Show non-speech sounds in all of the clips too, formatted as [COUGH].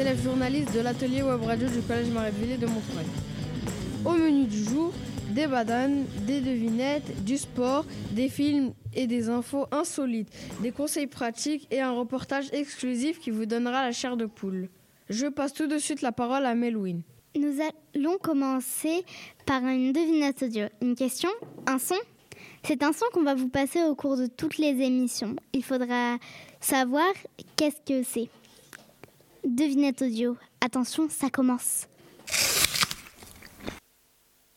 élèves journalistes de l'atelier web radio du collège Marie-Villers de Montreuil. Au menu du jour, des bananes, des devinettes, du sport, des films et des infos insolites, des conseils pratiques et un reportage exclusif qui vous donnera la chair de poule. Je passe tout de suite la parole à Melouine. Nous allons commencer par une devinette audio. Une question Un son C'est un son qu'on va vous passer au cours de toutes les émissions. Il faudra savoir qu'est-ce que c'est. Devinette audio. Attention, ça commence.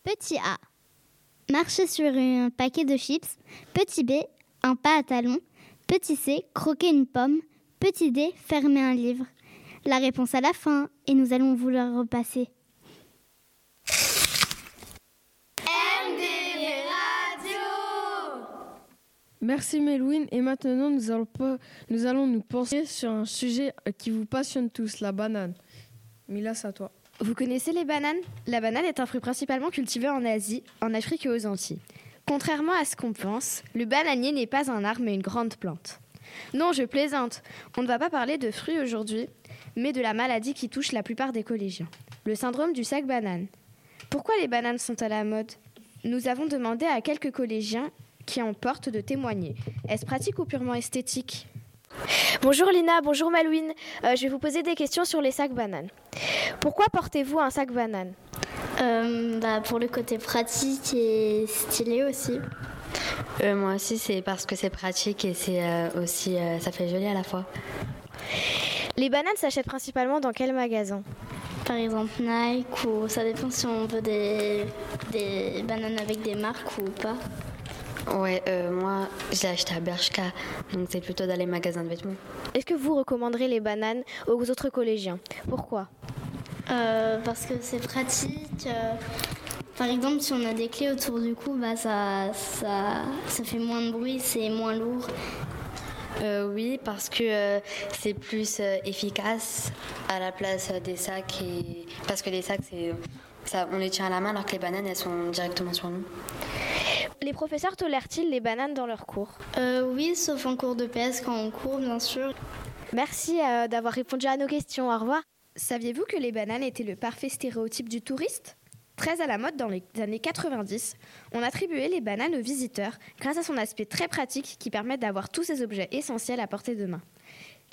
Petit A. Marcher sur un paquet de chips. Petit B. Un pas à talons. Petit C. Croquer une pomme. Petit D. Fermer un livre. La réponse à la fin et nous allons vous la repasser. Merci Melouine et maintenant nous allons, nous allons nous pencher sur un sujet qui vous passionne tous, la banane. Mila, c'est à toi. Vous connaissez les bananes? La banane est un fruit principalement cultivé en Asie, en Afrique et aux Antilles. Contrairement à ce qu'on pense, le bananier n'est pas un arbre mais une grande plante. Non, je plaisante. On ne va pas parler de fruits aujourd'hui, mais de la maladie qui touche la plupart des collégiens, le syndrome du sac banane. Pourquoi les bananes sont à la mode? Nous avons demandé à quelques collégiens qui en portent de témoigner. Est-ce pratique ou purement esthétique? Bonjour Lina, bonjour Malouine. Euh, je vais vous poser des questions sur les sacs bananes. Pourquoi portez-vous un sac banane? Euh, bah, Pour le côté pratique et stylé aussi. Euh, moi aussi, c'est parce que c'est pratique et c'est aussi ça fait joli à la fois. Les bananes s'achètent principalement dans quel magasin? Par exemple Nike ou ça dépend si on veut des, des bananes avec des marques ou pas. Ouais, euh, moi j'ai acheté à Bershka, donc c'est plutôt dans les magasins de vêtements. Est-ce que vous recommanderez les bananes aux autres collégiens? Pourquoi? Euh, Parce que c'est pratique. Euh, par exemple, si on a des clés autour du cou, bah, ça, ça, ça fait moins de bruit, c'est moins lourd. oui, parce que c'est plus efficace à la place des sacs. Et... Parce que les sacs, c'est, ça, on les tient à la main alors que les bananes, elles sont directement sur nous. Les professeurs tolèrent-ils les bananes dans leurs cours? Euh, Oui, sauf en cours de PS quand on court, bien sûr. Merci euh, d'avoir répondu à nos questions. Au revoir. Saviez-vous que les bananes étaient le parfait stéréotype du touriste? Très à la mode dans les années 90, on attribuait les bananes aux visiteurs grâce à son aspect très pratique qui permet d'avoir tous ces objets essentiels à portée de main.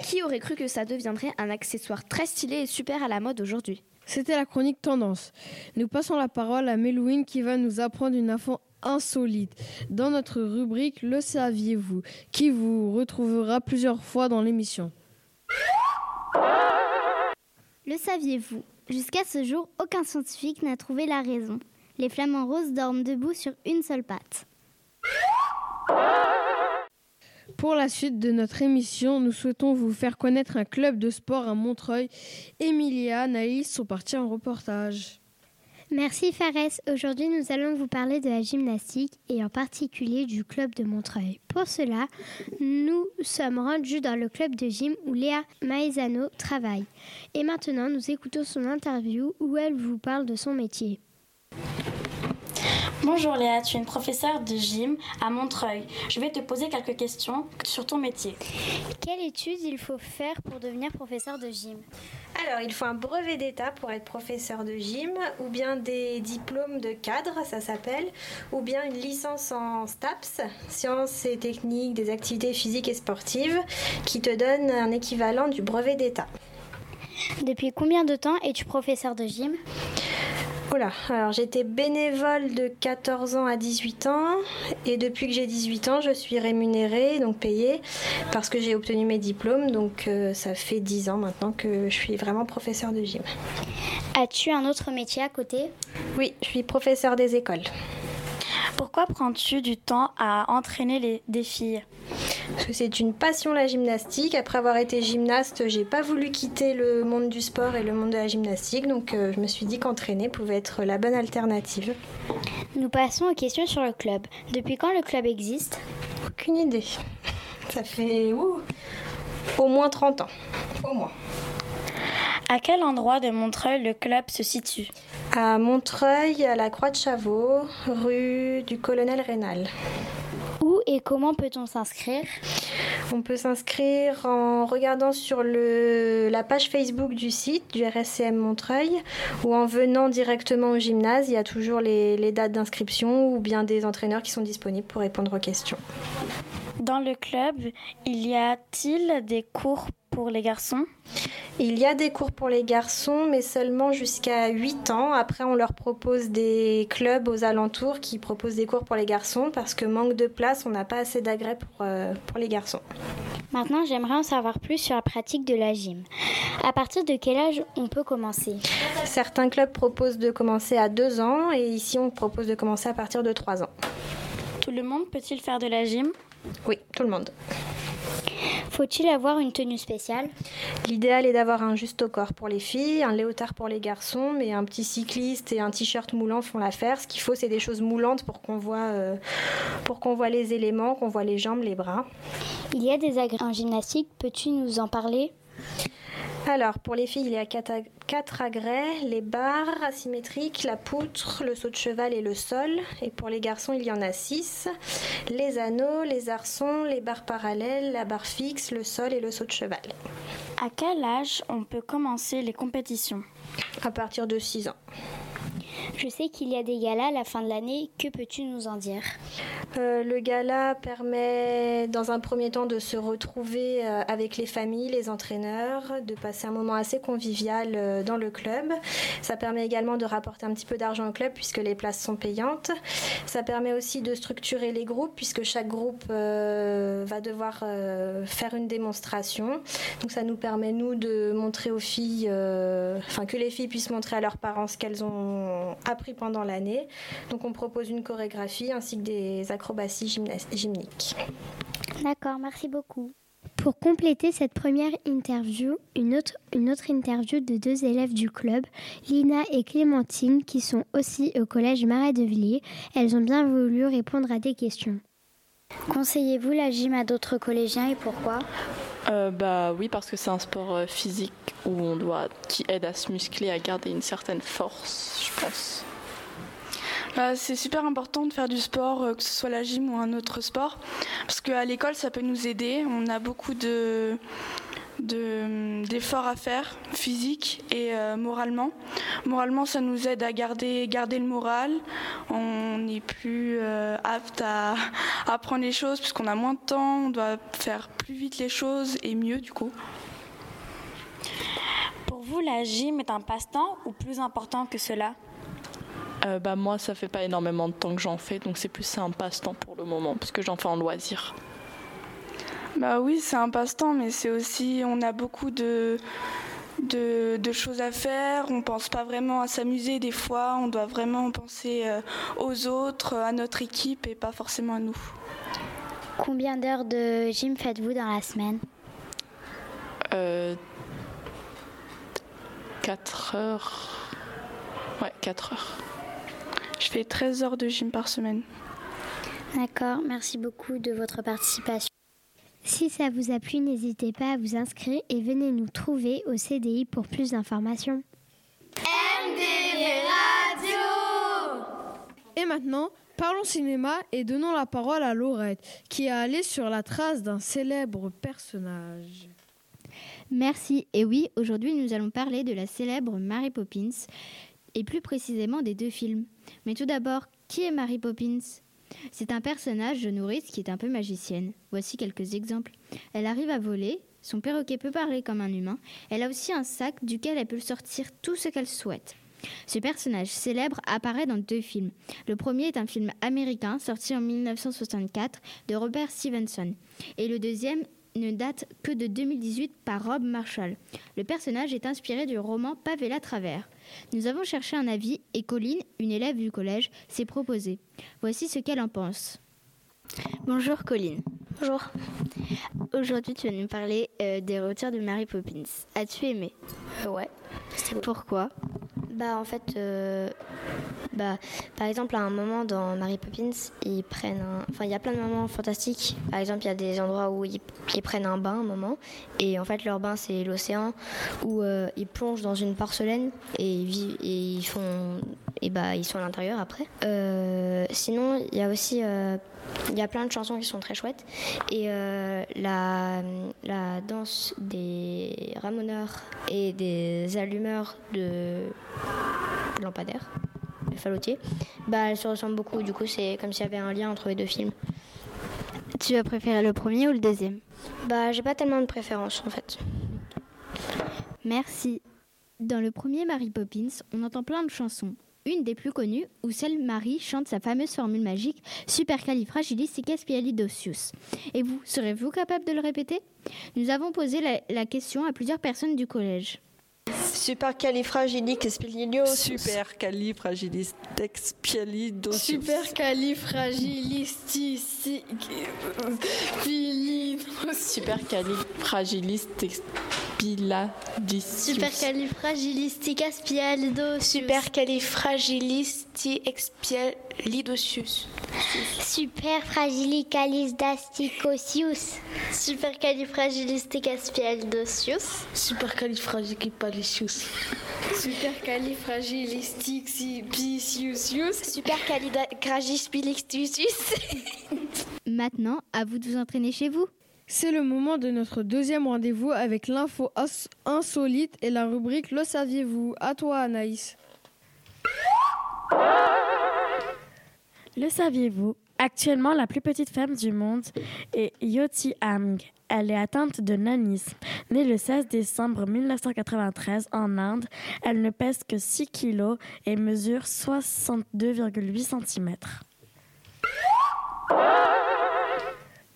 Qui aurait cru que ça deviendrait un accessoire très stylé et super à la mode aujourd'hui? C'était la chronique Tendance. Nous passons la parole à Melouine qui va nous apprendre une info insolite dans notre rubrique Le saviez-vous qui vous retrouvera plusieurs fois dans l'émission. Le saviez-vous Jusqu'à ce jour, aucun scientifique n'a trouvé la raison. Les flamants roses dorment debout sur une seule patte. Pour la suite de notre émission, nous souhaitons vous faire connaître un club de sport à Montreuil. Emilia, Anaïs sont partis en reportage. Merci Fares. Aujourd'hui, nous allons vous parler de la gymnastique et en particulier du club de Montreuil. Pour cela, nous sommes rendus dans le club de gym où Léa Maezano travaille. Et maintenant, nous écoutons son interview où elle vous parle de son métier. Bonjour Léa, tu es une professeure de gym à Montreuil. Je vais te poser quelques questions sur ton métier. Quelle étude il faut faire pour devenir professeur de gym alors, il faut un brevet d'État pour être professeur de gym, ou bien des diplômes de cadre, ça s'appelle, ou bien une licence en STAPS, sciences et techniques des activités physiques et sportives, qui te donne un équivalent du brevet d'État. Depuis combien de temps es-tu professeur de gym Oula, alors j'étais bénévole de 14 ans à 18 ans. Et depuis que j'ai 18 ans, je suis rémunérée, donc payée, parce que j'ai obtenu mes diplômes, donc euh, ça fait 10 ans maintenant que je suis vraiment professeur de gym. As-tu un autre métier à côté? Oui, je suis professeur des écoles. Pourquoi prends-tu du temps à entraîner les, des filles? Parce que c'est une passion la gymnastique. Après avoir été gymnaste, j'ai pas voulu quitter le monde du sport et le monde de la gymnastique, donc euh, je me suis dit qu'entraîner pouvait être la bonne alternative. Nous passons aux questions sur le club. Depuis quand le club existe? Aucune idée. [LAUGHS] Ça fait au moins 30 ans. Au moins. À quel endroit de Montreuil le club se situe? À Montreuil, à la Croix de Chavaux, rue du Colonel Rénal. Et comment peut-on s'inscrire On peut s'inscrire en regardant sur le, la page Facebook du site du RSCM Montreuil ou en venant directement au gymnase. Il y a toujours les, les dates d'inscription ou bien des entraîneurs qui sont disponibles pour répondre aux questions. Dans le club, il y a-t-il des cours pour les garçons Il y a des cours pour les garçons, mais seulement jusqu'à 8 ans. Après, on leur propose des clubs aux alentours qui proposent des cours pour les garçons parce que manque de place, on n'a pas assez d'agrès pour, euh, pour les garçons. Maintenant, j'aimerais en savoir plus sur la pratique de la gym. À partir de quel âge on peut commencer? Certains clubs proposent de commencer à 2 ans et ici, on propose de commencer à partir de 3 ans. Tout le monde peut-il faire de la gym? Oui, tout le monde. Faut-il avoir une tenue spéciale? L'idéal est d'avoir un juste au corps pour les filles, un léotard pour les garçons, mais un petit cycliste et un t-shirt moulant font l'affaire. Ce qu'il faut, c'est des choses moulantes pour qu'on voit, euh, pour qu'on voit les éléments, qu'on voit les jambes, les bras. Il y a des agrès en gymnastique, peux-tu nous en parler? Alors, pour les filles, il y a quatre, ag- quatre agrès, les barres asymétriques, la poutre, le saut de cheval et le sol. Et pour les garçons, il y en a six. Les anneaux, les arçons, les barres parallèles, la barre fixe, le sol et le saut de cheval. À quel âge on peut commencer les compétitions? À partir de 6 ans. Je sais qu'il y a des galas à la fin de l'année, que peux-tu nous en dire? Euh, le gala permet dans un premier temps de se retrouver euh, avec les familles, les entraîneurs, de passer un moment assez convivial euh, dans le club. Ça permet également de rapporter un petit peu d'argent au club puisque les places sont payantes. Ça permet aussi de structurer les groupes puisque chaque groupe va devoir faire une démonstration. Donc ça nous permet nous de montrer aux filles, enfin que les filles puissent montrer à leurs parents ce qu'elles ont appris pendant l'année. Donc on propose une chorégraphie ainsi que des acrobaties gymniques. D'accord, merci beaucoup. Pour compléter cette première interview, une autre, une autre interview de deux élèves du club, Lina et Clémentine, qui sont aussi au collège Marais de Villiers. Elles ont bien voulu répondre à des questions. Conseillez-vous la gym à d'autres collégiens et pourquoi? Euh, bah oui, parce que c'est un sport euh, physique où on doit, qui aide à se muscler, à garder une certaine force, je pense. Bah, c'est super important de faire du sport, euh, que ce soit la gym ou un autre sport, parce qu'à l'école, ça peut nous aider. On a beaucoup de de- d'efforts à faire, physiques et euh, moralement. Moralement, ça nous aide à garder, garder le moral. On n'est plus euh, apte à, à apprendre les choses puisqu'on a moins de temps, on doit faire plus vite les choses et mieux du coup. Pour vous, la gym est un passe-temps ou plus important que cela? Euh, bah moi, ça fait pas énormément de temps que j'en fais, donc c'est plus un passe-temps pour le moment, parce que j'en fais en loisir. Bah oui, c'est un passe-temps, mais c'est aussi, on a beaucoup de, de, de choses à faire. On pense pas vraiment à s'amuser des fois. On doit vraiment penser euh, aux autres, à notre équipe et pas forcément à nous. Combien d'heures de gym faites-vous dans la semaine? Euh, 4 heures. Ouais, 4 heures. Je fais 13 heures de gym par semaine. D'accord, merci beaucoup de votre participation. Si ça vous a plu, n'hésitez pas à vous inscrire et venez nous trouver au CDI pour plus d'informations. Et maintenant, parlons cinéma et donnons la parole à Laurette, qui est allée sur la trace d'un célèbre personnage. Merci. Et oui, aujourd'hui nous allons parler de la célèbre Mary Poppins et plus précisément des deux films. Mais tout d'abord, qui est Mary Poppins? C'est un personnage de nourrice qui est un peu magicienne. Voici quelques exemples. Elle arrive à voler, son perroquet peut parler comme un humain, elle a aussi un sac duquel elle peut sortir tout ce qu'elle souhaite. Ce personnage célèbre apparaît dans deux films. Le premier est un film américain sorti en 1964 de Robert Stevenson et le deuxième ne date que de 2018 par Rob Marshall. Le personnage est inspiré du roman Pavé à travers. Nous avons cherché un avis et Colline, une élève du collège, s'est proposée. Voici ce qu'elle en pense. Bonjour Colline. Bonjour. Aujourd'hui tu vas nous parler euh, des retours de Mary Poppins. As-tu aimé? Euh, ouais. Pourquoi? Bah en fait, euh, bah, par exemple à un moment dans Mary Poppins, ils prennent. Enfin il y a plein de moments fantastiques. Par exemple il y a des endroits où ils, ils prennent un bain un moment et en fait leur bain c'est l'océan où euh, ils plongent dans une porcelaine et ils, vivent- et ils font et bah ils sont à l'intérieur après. Euh, sinon, il y a aussi il y a plein de chansons qui sont très chouettes. Et la, la danse des ramoneurs et des allumeurs de lampadaires, les fallotiers, bah, elle se ressemble beaucoup. Du coup, c'est comme s'il y avait un lien entre les deux films. Tu as préféré le premier ou le deuxième? Bah, j'ai pas tellement de préférence en fait. Merci. Dans le premier Mary Poppins, on entend plein de chansons. Une des plus connues, où celle Marie chante sa fameuse formule magique Supercalifragilisticexpialidocious. Et vous, serez-vous capable de le répéter? Nous avons posé la question à plusieurs personnes du collège. Supercalifragilisticexpialidocious. Supercalifragilisticexpialidocious. Supercalifragilisticexpialidocious. Supercalifragilisticexpialidocious. Supercalifragilisticexpialidocious. Superfragilicalisticocious. Supercalifragilisticexpialidocious. Supercalifragilisticexpialidocious. Supercalifragilisticexpialidocious. Supercalifragilisticexpialidocious. Maintenant, à vous de vous entraîner chez vous. C'est le moment de notre deuxième rendez-vous avec l'info insolite et la rubrique Le saviez-vous? À toi Anaïs. Le saviez-vous? Actuellement, la plus petite femme du monde est Yoti Amg. Elle est atteinte de nanisme. Née le 16 décembre 1993 en Inde, elle ne pèse que 6 kg et mesure 62,8 cm.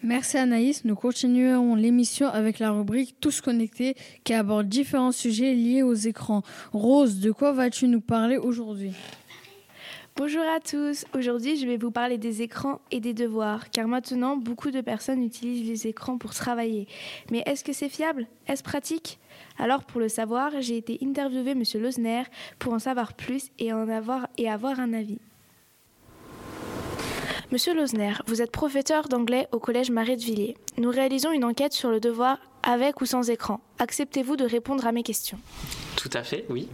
Merci Anaïs. Nous continuerons l'émission avec la rubrique Tous connectés qui aborde différents sujets liés aux écrans. Rose, de quoi vas-tu nous parler aujourd'hui? Bonjour à tous. Aujourd'hui, je vais vous parler des écrans et des devoirs, car maintenant, beaucoup de personnes utilisent les écrans pour travailler. Mais est-ce que c'est fiable? Est-ce pratique? Alors, pour le savoir, j'ai été interviewer M. Losner pour en savoir plus et, avoir, et avoir un avis. Monsieur Losner, vous êtes professeur d'anglais au collège Marais de Villiers. Nous réalisons une enquête sur le devoir avec ou sans écran. Acceptez-vous de répondre à mes questions? Tout à fait, oui.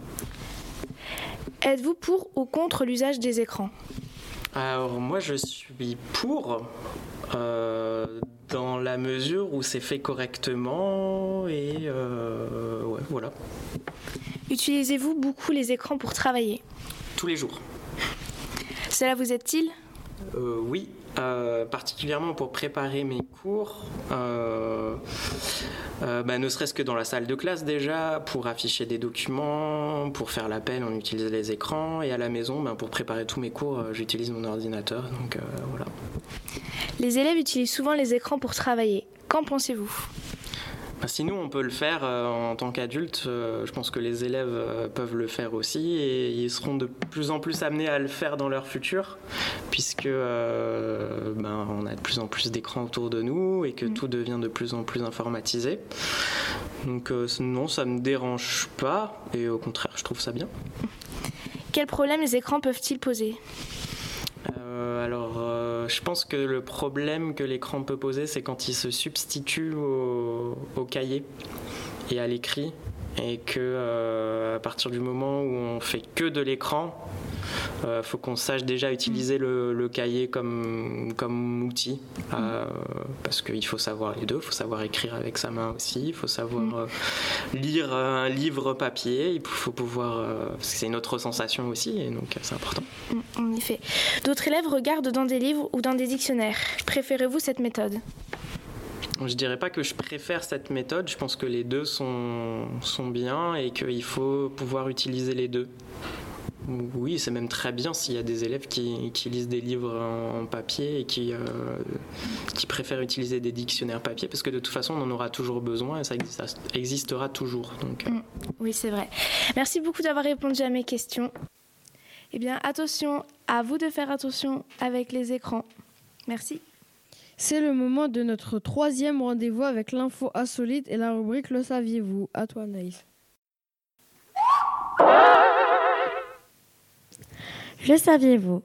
Êtes-vous pour ou contre l'usage des écrans? Alors moi je suis pour euh, dans la mesure où c'est fait correctement et euh, ouais, voilà. Utilisez-vous beaucoup les écrans pour travailler? Tous les jours. Cela vous aide-t-il? Euh, Oui, euh, particulièrement pour préparer mes cours, euh, bah, ne serait-ce que dans la salle de classe déjà, pour afficher des documents, pour faire l'appel, on utilise les écrans, et à la maison, bah, pour préparer tous mes cours, j'utilise mon ordinateur. Donc voilà. Les élèves utilisent souvent les écrans pour travailler. Qu'en pensez-vous? Si nous, on peut le faire en tant qu'adultes, je pense que les élèves peuvent le faire aussi et ils seront de plus en plus amenés à le faire dans leur futur, puisque ben, on a de plus en plus d'écrans autour de nous et que tout devient de plus en plus informatisé. Donc non, ça ne me dérange pas et au contraire, je trouve ça bien. Quels problèmes les écrans peuvent-ils poser? Alors, je pense que le problème que l'écran peut poser, c'est quand il se substitue au, cahier et à l'écrit, et que à partir du moment où on fait que de l'écran, il faut qu'on sache déjà utiliser le, cahier comme, comme outil, parce qu'il faut savoir les deux, il faut savoir écrire avec sa main aussi, il faut savoir lire un livre papier, il faut pouvoir, parce que c'est une autre sensation aussi, et donc c'est important. En effet. D'autres élèves regardent dans des livres ou dans des dictionnaires. Préférez-vous cette méthode? Je dirais pas que je préfère cette méthode, je pense que les deux sont, sont bien et qu'il faut pouvoir utiliser les deux. Oui, c'est même très bien s'il y a des élèves qui, qui lisent des livres en, papier et qui, qui préfèrent utiliser des dictionnaires papier parce que de toute façon on en aura toujours besoin et ça existera toujours. Donc, Oui, c'est vrai. Merci beaucoup d'avoir répondu à mes questions. Eh bien, attention, à vous de faire attention avec les écrans. Merci. C'est le moment de notre troisième rendez-vous avec l'info insolite et la rubrique Le saviez-vous? À toi, Naïs. Le saviez-vous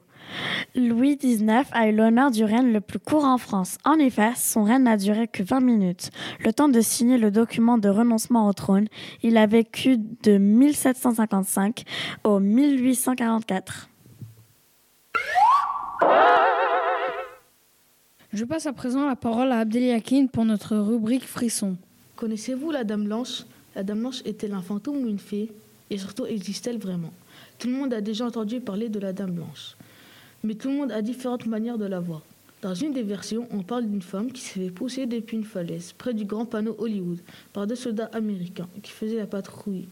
Louis XIX a eu l'honneur du règne le plus court en France. En effet, son règne n'a duré que 20 minutes. Le temps de signer le document de renoncement au trône, il a vécu de 1755 au 1844. Je passe à présent la parole à Abdeliakin pour notre rubrique Frisson. Connaissez-vous la Dame Blanche? La Dame Blanche est-elle un fantôme ou une fée? Et surtout, existe-t-elle vraiment? Tout le monde a déjà entendu parler de la Dame Blanche. Mais tout le monde a différentes manières de la voir. Dans une des versions, on parle d'une femme qui s'est fait pousser depuis une falaise, près du grand panneau Hollywood, par deux soldats américains qui faisaient la patrouille.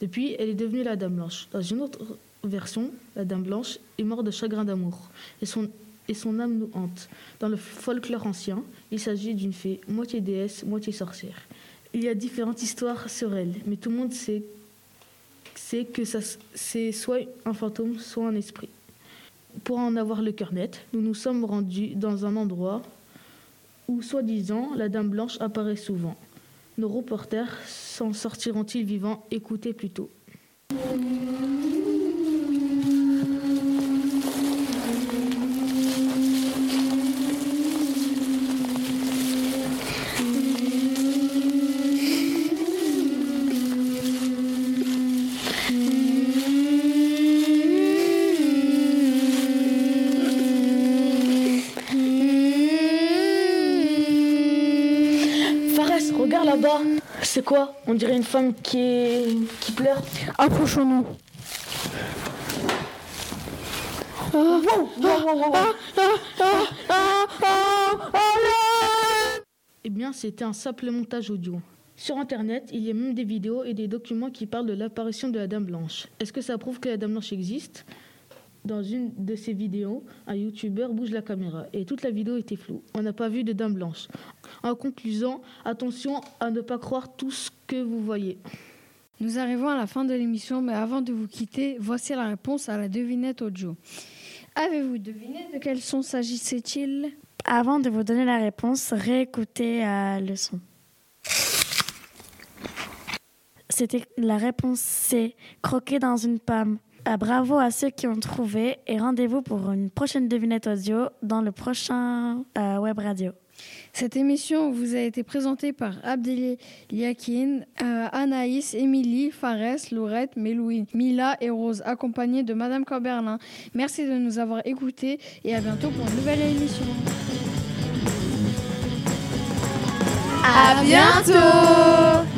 Depuis, elle est devenue la Dame Blanche. Dans une autre version, la Dame Blanche est morte de chagrin d'amour et son, et son âme nous hante. Dans le folklore ancien, il s'agit d'une fée, moitié déesse, moitié sorcière. Il y a différentes histoires sur elle, mais tout le monde sait, sait que c'est soit un fantôme, soit un esprit. Pour en avoir le cœur net, nous nous sommes rendus dans un endroit où, soi-disant, la Dame Blanche apparaît souvent. Nos reporters s'en sortiront-ils vivants? Écoutez plutôt. C'est quoi On dirait une femme qui, est... qui pleure. Approchons-nous. Eh bien, c'était un simple montage audio. Sur Internet, il y a même des vidéos et des documents qui parlent de l'apparition de la Dame Blanche. Est-ce que ça prouve que la Dame Blanche existe? Dans une de ces vidéos, un youtubeur bouge la caméra et toute la vidéo était floue. On n'a pas vu de dame blanche. En conclusion, attention à ne pas croire tout ce que vous voyez. Nous arrivons à la fin de l'émission, mais avant de vous quitter, voici la réponse à la devinette audio. Avez-vous deviné de quel son s'agissait-il? Avant de vous donner la réponse, réécoutez euh, le son. C'était la réponse C, croquer dans une pomme. Ah, bravo à ceux qui ont trouvé et rendez-vous pour une prochaine devinette audio dans le prochain euh, web radio. Cette émission vous a été présentée par Abdel Yakin, euh, Anaïs, Émilie, Fares, Laurette, Mélouine, Mila et Rose, accompagnée de Madame Corberlin. Merci de nous avoir écoutés et à bientôt pour une nouvelle émission. À bientôt